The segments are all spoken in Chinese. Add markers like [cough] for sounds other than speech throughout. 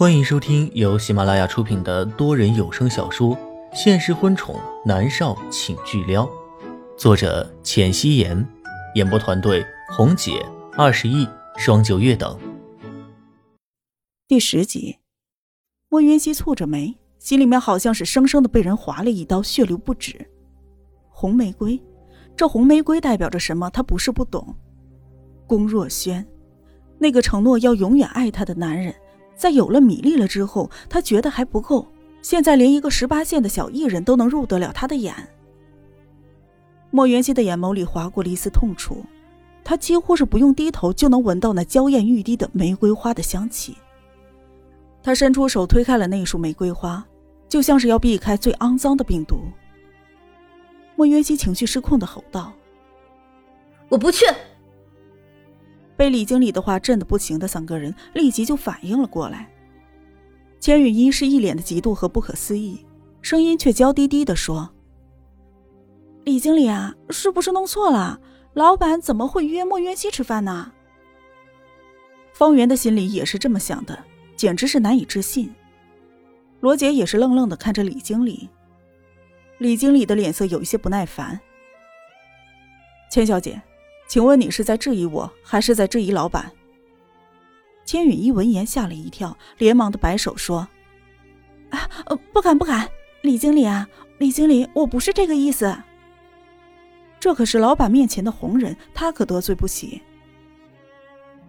欢迎收听由喜马拉雅出品的多人有声小说《现实婚宠男少请巨撩》，作者：浅汐颜，演播团队：红姐、二十亿、双九月等。第十集，莫云熙蹙着眉，心里面好像是生生的被人划了一刀，血流不止。红玫瑰，这红玫瑰代表着什么？他不是不懂。龚若轩，那个承诺要永远爱他的男人。在有了米粒了之后，他觉得还不够。现在连一个十八线的小艺人都能入得了他的眼。莫元熙的眼眸里划过了一丝痛楚，他几乎是不用低头就能闻到那娇艳欲滴的玫瑰花的香气。他伸出手推开了那束玫瑰花，就像是要避开最肮脏的病毒。莫元熙情绪失控的吼道：“我不去！”被李经理的话震得不行的三个人立即就反应了过来。千羽一是一脸的嫉妒和不可思议，声音却娇滴滴的说：“李经理啊，是不是弄错了？老板怎么会约莫渊熙吃饭呢？”方圆的心里也是这么想的，简直是难以置信。罗杰也是愣愣的看着李经理。李经理的脸色有一些不耐烦。千小姐。请问你是在质疑我，还是在质疑老板？千羽一闻言吓了一跳，连忙的摆手说：“啊，不敢不敢，李经理啊，李经理，我不是这个意思。这可是老板面前的红人，他可得罪不起。”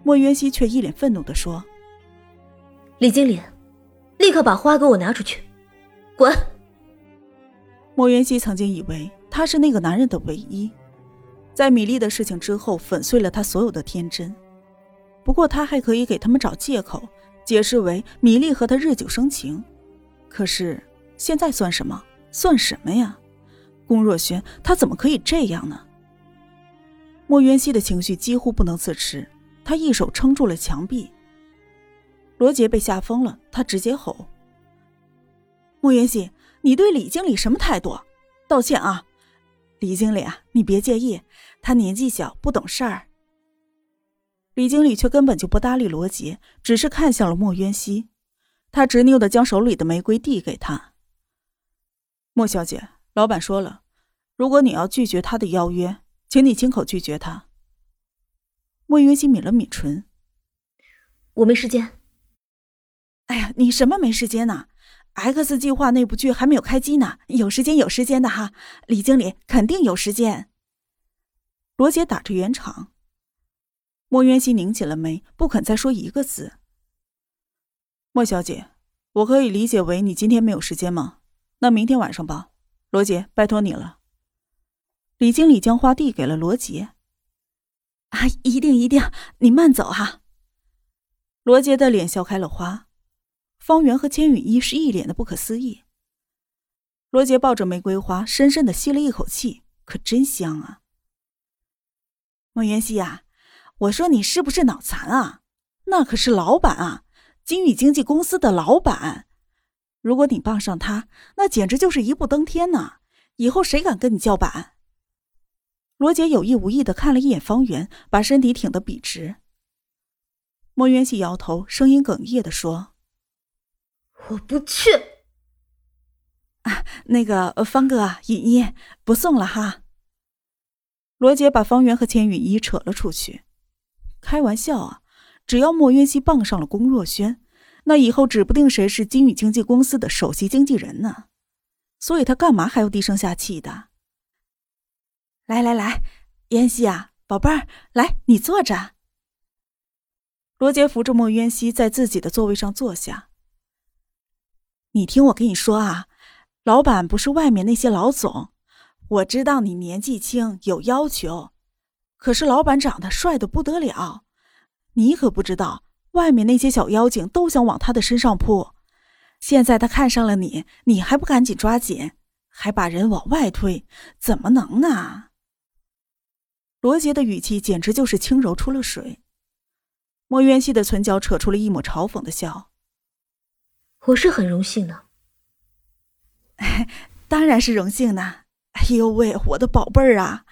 莫渊熙却一脸愤怒的说：“李经理，立刻把花给我拿出去，滚！”莫渊熙曾经以为他是那个男人的唯一。在米粒的事情之后，粉碎了他所有的天真。不过他还可以给他们找借口，解释为米粒和他日久生情。可是现在算什么？算什么呀？龚若轩，他怎么可以这样呢？莫渊熙的情绪几乎不能自持，他一手撑住了墙壁。罗杰被吓疯了，他直接吼：“莫渊熙，你对李经理什么态度？道歉啊！”李经理啊，你别介意，他年纪小，不懂事儿。李经理却根本就不搭理罗杰，只是看向了莫渊熙。他执拗的将手里的玫瑰递给他。莫小姐，老板说了，如果你要拒绝他的邀约，请你亲口拒绝他。莫渊熙抿了抿唇，我没时间。哎呀，你什么没时间呢？X 计划那部剧还没有开机呢，有时间有时间的哈，李经理肯定有时间。罗杰打着圆场，莫渊熙拧起了眉，不肯再说一个字。莫小姐，我可以理解为你今天没有时间吗？那明天晚上吧，罗杰，拜托你了。李经理将花递给了罗杰。啊，一定一定，你慢走哈。罗杰的脸笑开了花。方圆和千羽一是一脸的不可思议。罗杰抱着玫瑰花，深深的吸了一口气，可真香啊！莫元熙呀，我说你是不是脑残啊？那可是老板啊，金宇经纪公司的老板。如果你傍上他，那简直就是一步登天呐！以后谁敢跟你叫板？罗杰有意无意的看了一眼方圆，把身体挺得笔直。莫元熙摇头，声音哽咽的说。我不去。啊，那个方哥、尹一，不送了哈。罗杰把方圆和千羽一扯了出去。开玩笑啊！只要莫渊熙傍上了龚若轩，那以后指不定谁是金宇经纪公司的首席经纪人呢。所以他干嘛还要低声下气的？来来来，渊熙啊，宝贝儿，来你坐着。罗杰扶着莫渊熙在自己的座位上坐下。你听我跟你说啊，老板不是外面那些老总，我知道你年纪轻有要求，可是老板长得帅的不得了，你可不知道外面那些小妖精都想往他的身上扑。现在他看上了你，你还不赶紧抓紧，还把人往外推，怎么能呢？罗杰的语气简直就是轻柔出了水。莫渊熙的唇角扯出了一抹嘲讽的笑。我是很荣幸的，[laughs] 当然是荣幸呢。哎呦喂，我的宝贝儿啊！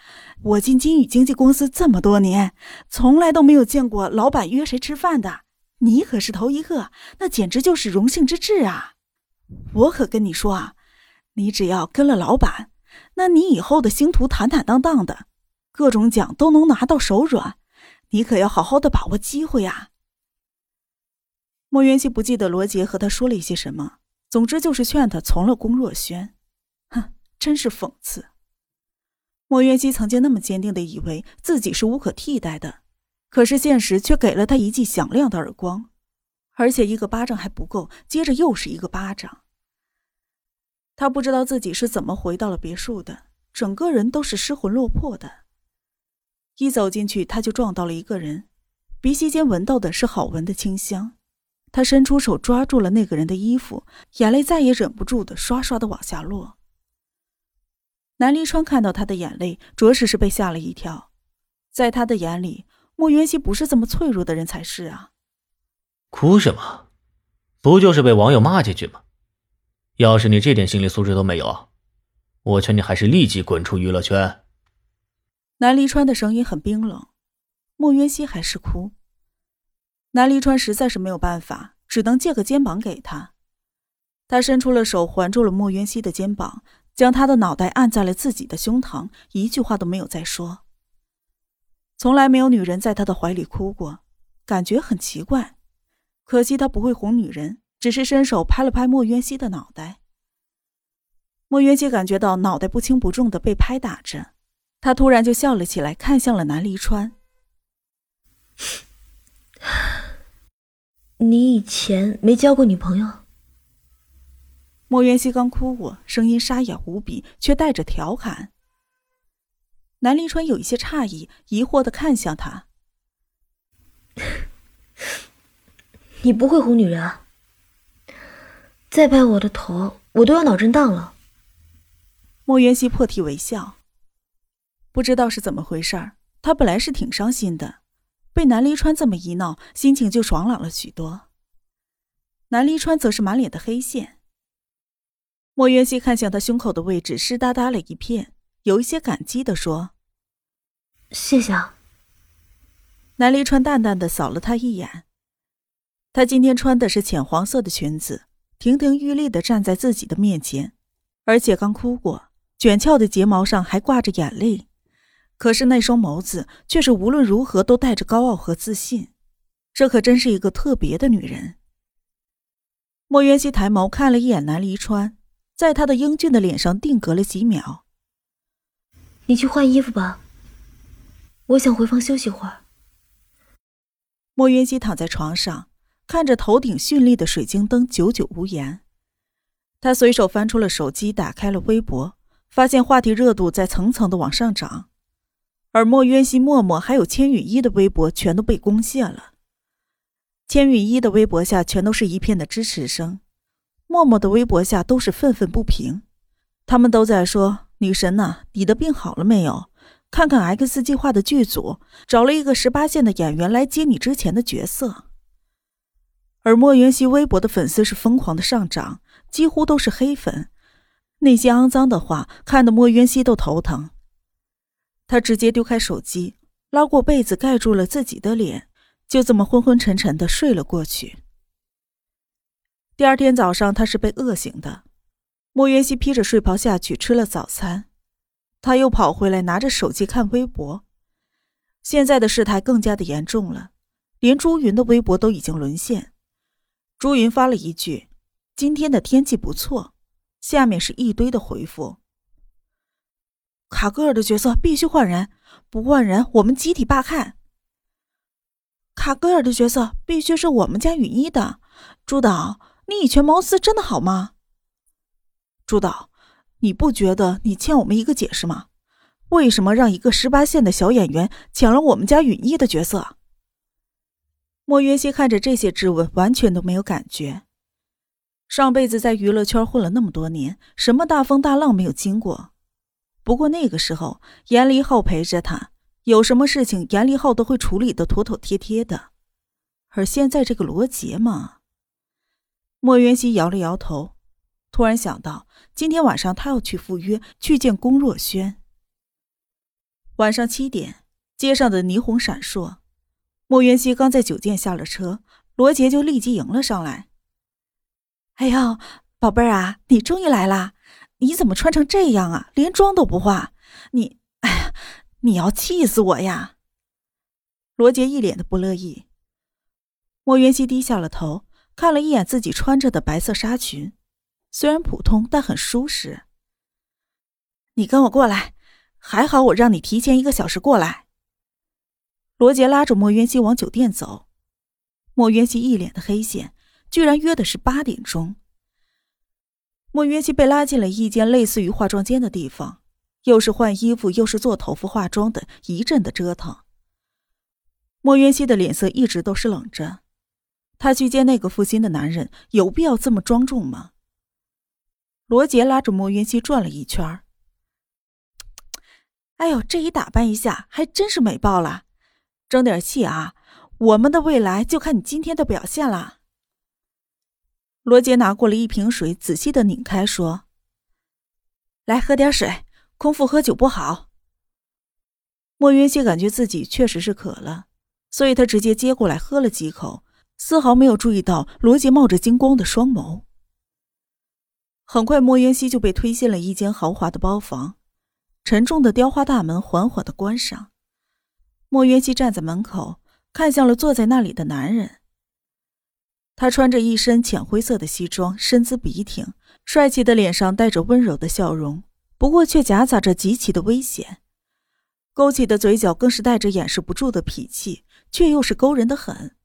我进金宇经纪公司这么多年，从来都没有见过老板约谁吃饭的。你可是头一个，那简直就是荣幸之至啊！我可跟你说啊，你只要跟了老板，那你以后的星途坦坦荡荡的，各种奖都能拿到手软。你可要好好的把握机会啊！莫元熙不记得罗杰和他说了一些什么，总之就是劝他从了龚若轩。哼，真是讽刺。莫元熙曾经那么坚定的以为自己是无可替代的。可是现实却给了他一记响亮的耳光，而且一个巴掌还不够，接着又是一个巴掌。他不知道自己是怎么回到了别墅的，整个人都是失魂落魄的。一走进去，他就撞到了一个人，鼻息间闻到的是好闻的清香。他伸出手抓住了那个人的衣服，眼泪再也忍不住的刷刷的往下落。南离川看到他的眼泪，着实是被吓了一跳，在他的眼里。莫元熙不是这么脆弱的人才是啊！哭什么？不就是被网友骂几句吗？要是你这点心理素质都没有，我劝你还是立即滚出娱乐圈。南离川的声音很冰冷。莫元熙还是哭。南离川实在是没有办法，只能借个肩膀给他。他伸出了手，环住了莫渊熙的肩膀，将他的脑袋按在了自己的胸膛，一句话都没有再说。从来没有女人在他的怀里哭过，感觉很奇怪。可惜他不会哄女人，只是伸手拍了拍莫渊熙的脑袋。莫渊熙感觉到脑袋不轻不重的被拍打着，他突然就笑了起来，看向了南离川：“你以前没交过女朋友？”莫渊熙刚哭过，声音沙哑无比，却带着调侃。南临川有一些诧异，疑惑的看向他：“ [laughs] 你不会哄女人啊？再拍我的头，我都要脑震荡了。”莫元熙破涕为笑，不知道是怎么回事儿，他本来是挺伤心的，被南离川这么一闹，心情就爽朗了许多。南离川则是满脸的黑线。莫元熙看向他胸口的位置，湿哒哒了一片。有一些感激的说：“谢谢。”啊。”南离川淡淡的扫了他一眼。他今天穿的是浅黄色的裙子，亭亭玉立的站在自己的面前，而且刚哭过，卷翘的睫毛上还挂着眼泪，可是那双眸子却是无论如何都带着高傲和自信。这可真是一个特别的女人。莫渊熙抬眸看了一眼南离川，在他的英俊的脸上定格了几秒。你去换衣服吧，我想回房休息会儿。莫云熙躺在床上，看着头顶绚丽的水晶灯，久久无言。他随手翻出了手机，打开了微博，发现话题热度在层层的往上涨，而莫渊熙、默默还有千羽一的微博全都被攻陷了。千羽一的微博下全都是一片的支持声，默默的微博下都是愤愤不平，他们都在说。女神呐，你的病好了没有？看看 X 计划的剧组找了一个十八线的演员来接你之前的角色。而莫渊熙微博的粉丝是疯狂的上涨，几乎都是黑粉，那些肮脏的话看得莫渊熙都头疼。他直接丢开手机，拉过被子盖住了自己的脸，就这么昏昏沉沉的睡了过去。第二天早上，他是被饿醒的。莫元熙披着睡袍下去吃了早餐，他又跑回来拿着手机看微博。现在的事态更加的严重了，连朱云的微博都已经沦陷。朱云发了一句：“今天的天气不错。”下面是一堆的回复：“卡格尔的角色必须换人，不换人我们集体罢看。”卡格尔的角色必须是我们家允一的。朱导，你以权谋私真的好吗？朱导，你不觉得你欠我们一个解释吗？为什么让一个十八线的小演员抢了我们家允一的角色？莫云熙看着这些质问，完全都没有感觉。上辈子在娱乐圈混了那么多年，什么大风大浪没有经过？不过那个时候严离浩陪着他，有什么事情严离浩都会处理的妥妥帖帖的。而现在这个罗杰嘛，莫云熙摇了摇头。突然想到，今天晚上他要去赴约，去见龚若轩。晚上七点，街上的霓虹闪烁。莫元熙刚在酒店下了车，罗杰就立即迎了上来。哎呦，宝贝儿啊，你终于来啦！你怎么穿成这样啊？连妆都不化，你，哎呀，你要气死我呀！罗杰一脸的不乐意。莫渊熙低下了头，看了一眼自己穿着的白色纱裙，虽然普通，但很舒适。你跟我过来，还好我让你提前一个小时过来。罗杰拉着莫渊熙往酒店走，莫渊熙一脸的黑线，居然约的是八点钟。莫渊熙被拉进了一间类似于化妆间的地方，又是换衣服又是做头发化妆的一阵的折腾。莫渊熙的脸色一直都是冷着，他去见那个负心的男人，有必要这么庄重吗？罗杰拉着莫渊熙转了一圈哎呦，这一打扮一下，还真是美爆了！争点气啊，我们的未来就看你今天的表现了。罗杰拿过了一瓶水，仔细的拧开，说：“来喝点水，空腹喝酒不好。”莫云熙感觉自己确实是渴了，所以他直接接过来喝了几口，丝毫没有注意到罗杰冒着金光的双眸。很快，莫云熙就被推进了一间豪华的包房，沉重的雕花大门缓缓的关上。莫云熙站在门口，看向了坐在那里的男人。他穿着一身浅灰色的西装，身姿笔挺，帅气的脸上带着温柔的笑容，不过却夹杂着极其的危险。勾起的嘴角更是带着掩饰不住的痞气，却又是勾人的很。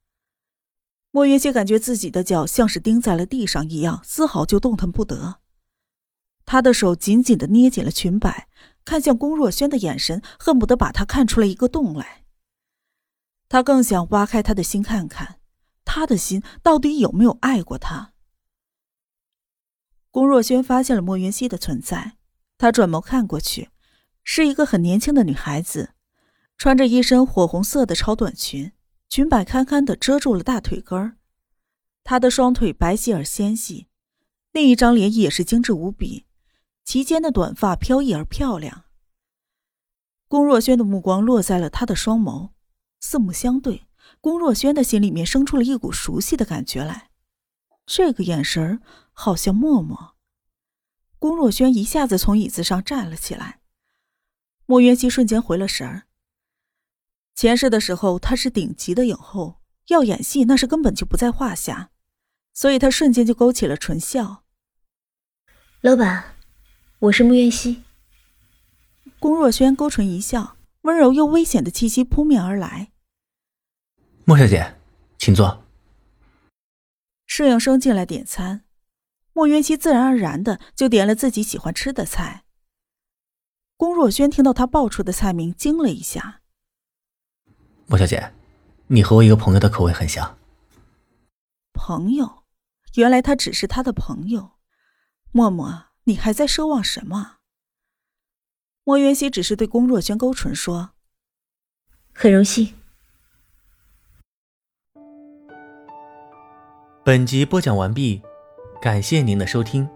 莫云熙感觉自己的脚像是钉在了地上一样，丝毫就动弹不得。他的手紧紧的捏紧了裙摆，看向龚若轩的眼神恨不得把他看出来一个洞来。他更想挖开他的心看看。他的心到底有没有爱过他？龚若轩发现了莫云熙的存在，他转眸看过去，是一个很年轻的女孩子，穿着一身火红色的超短裙，裙摆堪堪的遮住了大腿根儿。她的双腿白皙而纤细，另一张脸也是精致无比，齐肩的短发飘逸而漂亮。龚若轩的目光落在了她的双眸，四目相对。龚若轩的心里面生出了一股熟悉的感觉来，这个眼神儿好像默默。龚若轩一下子从椅子上站了起来，莫渊熙瞬间回了神儿。前世的时候他是顶级的影后，要演戏那是根本就不在话下，所以他瞬间就勾起了唇笑。老板，我是莫渊熙。龚若轩勾唇一笑，温柔又危险的气息扑面而来。莫小姐，请坐。侍应生进来点餐，莫渊熙自然而然的就点了自己喜欢吃的菜。龚若轩听到他报出的菜名，惊了一下。莫小姐，你和我一个朋友的口味很像。朋友，原来他只是他的朋友。默默，你还在奢望什么？莫渊熙只是对龚若轩勾唇说：“很荣幸。”本集播讲完毕，感谢您的收听。